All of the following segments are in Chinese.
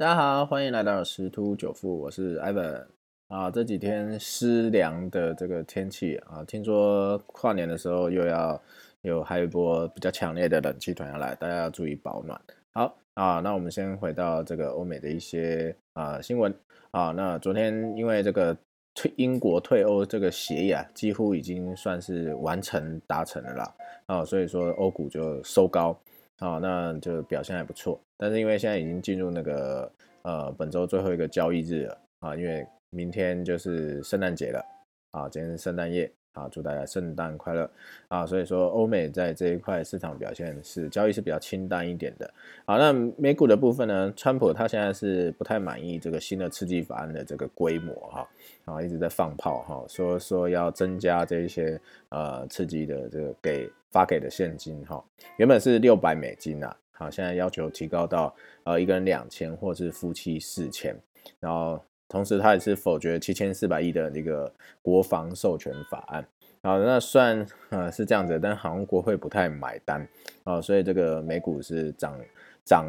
大家好，欢迎来到十突九富，我是 Evan 啊。这几天湿凉的这个天气啊，听说跨年的时候又要有还有一波比较强烈的冷气团要来，大家要注意保暖。好啊，那我们先回到这个欧美的一些啊新闻啊。那昨天因为这个退英国退欧这个协议啊，几乎已经算是完成达成了啦啊，所以说欧股就收高。啊，那就表现还不错，但是因为现在已经进入那个呃本周最后一个交易日了啊，因为明天就是圣诞节了啊，今天是圣诞夜。啊，祝大家圣诞快乐啊！所以说，欧美在这一块市场表现是交易是比较清淡一点的。好，那美股的部分呢？川普他现在是不太满意这个新的刺激法案的这个规模哈，啊，一直在放炮哈，说说要增加这一些呃刺激的这个给发给的现金哈，原本是六百美金呐，好，现在要求提高到呃一个人两千，或是夫妻四千，然后。同时，他也是否决七千四百亿的那个国防授权法案。好，那算呃是这样子，但好像国会不太买单啊，所以这个美股是涨涨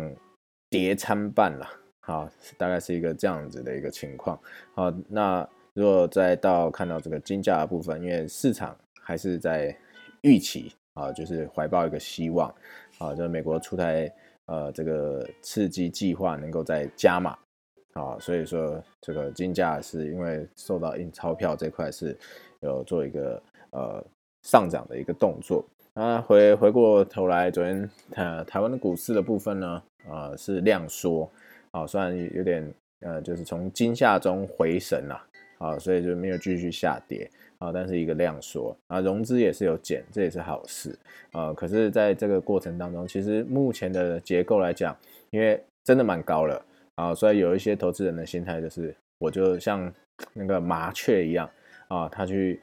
跌参半了。好，大概是一个这样子的一个情况。好，那如果再到看到这个金价的部分，因为市场还是在预期啊，就是怀抱一个希望啊，就是美国出台呃这个刺激计划能够再加码。啊，所以说这个金价是因为受到印钞票这块是有做一个呃上涨的一个动作。那回回过头来，昨天台台湾的股市的部分呢，啊是量缩，啊虽然有点呃就是从惊吓中回神了，啊所以就没有继续下跌，啊但是一个量缩，啊融资也是有减，这也是好事，啊可是在这个过程当中，其实目前的结构来讲，因为真的蛮高了。啊，所以有一些投资人的心态就是，我就像 那个麻雀一样啊，他去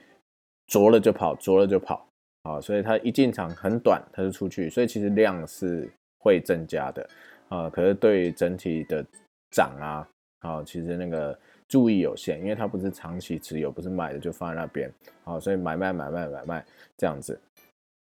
啄了就跑，啄了就跑啊，所以他一进场很短，他就出去，所以其实量是会增加的啊，可是对整体的涨啊，啊，其实那个注意有限，因为它不是长期持有，不是买的就放在那边啊，所以买卖买卖买卖这样子。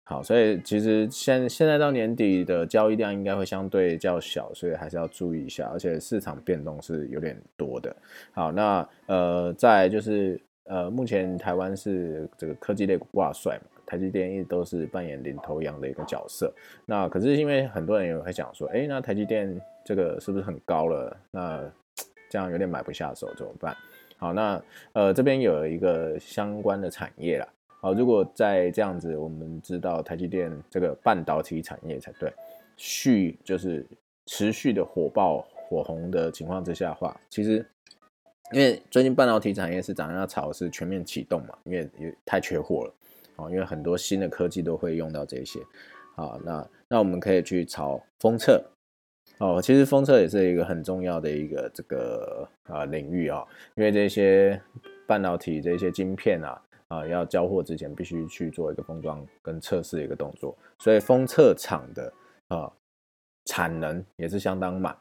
好，所以其实现现在到年底的交易量应该会相对较小，所以还是要注意一下，而且市场变动是有点多的。好，那呃，在就是呃，目前台湾是这个科技类挂帅嘛，台积电一直都是扮演领头羊的一个角色。那可是因为很多人也会讲说，哎，那台积电这个是不是很高了？那这样有点买不下手怎么办？好，那呃这边有一个相关的产业啦。好，如果在这样子，我们知道台积电这个半导体产业才对，续就是持续的火爆火红的情况之下的话，其实因为最近半导体产业是涨要炒是全面启动嘛，因为也太缺货了，哦，因为很多新的科技都会用到这些，好，那那我们可以去炒封测，哦，其实封测也是一个很重要的一个这个啊领域啊，因为这些半导体这些晶片啊。啊，要交货之前必须去做一个封装跟测试一个动作，所以封测厂的啊产能也是相当满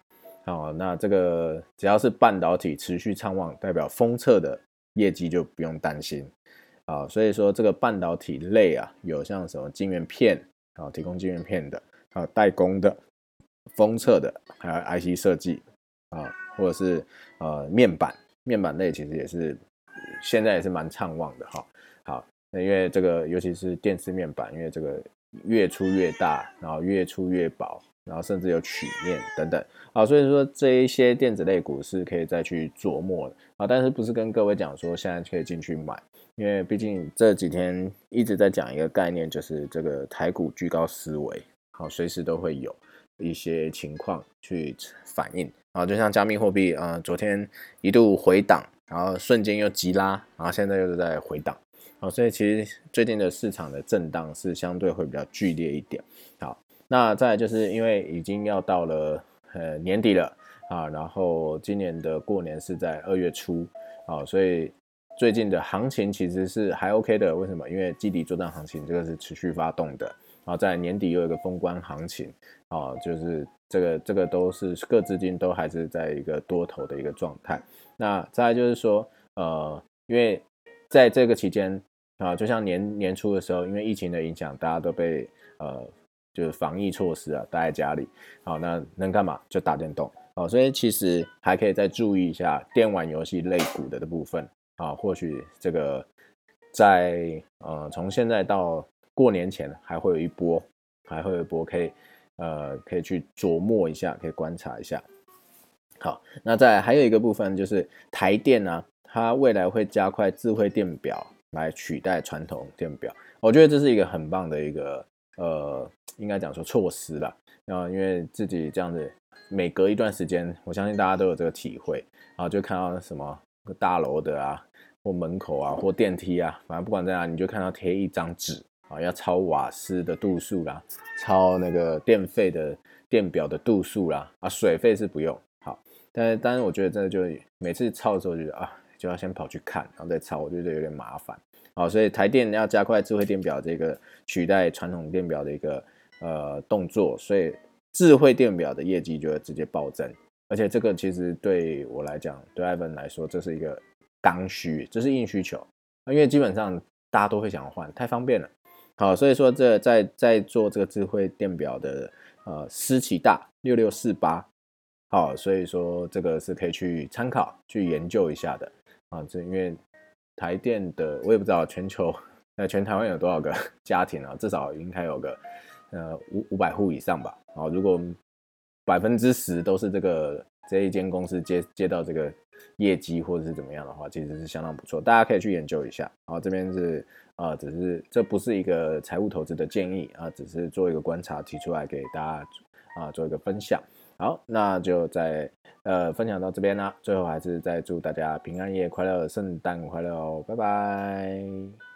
啊。那这个只要是半导体持续畅旺，代表封测的业绩就不用担心啊。所以说这个半导体类啊，有像什么晶圆片啊，提供晶圆片的啊，代工的封测的，还有 IC 设计啊，或者是呃面板面板类，其实也是现在也是蛮畅旺的哈。好，那因为这个，尤其是电视面板，因为这个越出越大，然后越出越薄，然后甚至有曲面等等，啊，所以说这一些电子类股是可以再去琢磨的。啊，但是不是跟各位讲说现在可以进去买，因为毕竟这几天一直在讲一个概念，就是这个台股居高思维，好，随时都会有一些情况去反应。啊，就像加密货币啊，昨天一度回档，然后瞬间又急拉，然后现在又是在回档。好，所以其实最近的市场的震荡是相对会比较剧烈一点。好，那再就是因为已经要到了呃年底了啊，然后今年的过年是在二月初啊，所以最近的行情其实是还 OK 的。为什么？因为基底作战行情这个是持续发动的，啊在年底又有一个封关行情啊，就是这个这个都是各资金都还是在一个多头的一个状态。那再来就是说呃，因为在这个期间。啊，就像年年初的时候，因为疫情的影响，大家都被呃，就是防疫措施啊，待在家里。好，那能干嘛？就打电动。哦，所以其实还可以再注意一下电玩游戏类股的的部分啊，或许这个在呃从现在到过年前还会有一波，还会有一波可以呃可以去琢磨一下，可以观察一下。好，那再还有一个部分就是台电呢，它未来会加快智慧电表来取代传统电表，我觉得这是一个很棒的一个呃，应该讲说措施了。啊，因为自己这样子，每隔一段时间，我相信大家都有这个体会，然后就看到什么大楼的啊，或门口啊，或电梯啊，反正不管在哪，你就看到贴一张纸啊，要抄瓦斯的度数啦，抄那个电费的电表的度数啦，啊，水费是不用。好，但是当然，我觉得真的就每次抄的时候，觉得啊，就要先跑去看，然后再抄，我觉得有点麻烦。好，所以台电要加快智慧电表这个取代传统电表的一个。呃，动作，所以智慧电表的业绩就会直接暴增，而且这个其实对我来讲，对艾文来说，这是一个刚需，这是硬需求，因为基本上大家都会想换，太方便了。好，所以说这在在做这个智慧电表的呃思奇大六六四八，好，所以说这个是可以去参考去研究一下的啊，这因为台电的我也不知道全球呃全台湾有多少个 家庭啊，至少应该有个。呃，五五百户以上吧。啊，如果百分之十都是这个这一间公司接接到这个业绩或者是怎么样的话，其实是相当不错。大家可以去研究一下。好，这边是啊，只是这不是一个财务投资的建议啊，只是做一个观察提出来给大家啊做一个分享。好，那就在呃分享到这边啦。最后还是再祝大家平安夜快乐，圣诞快乐哦，拜拜。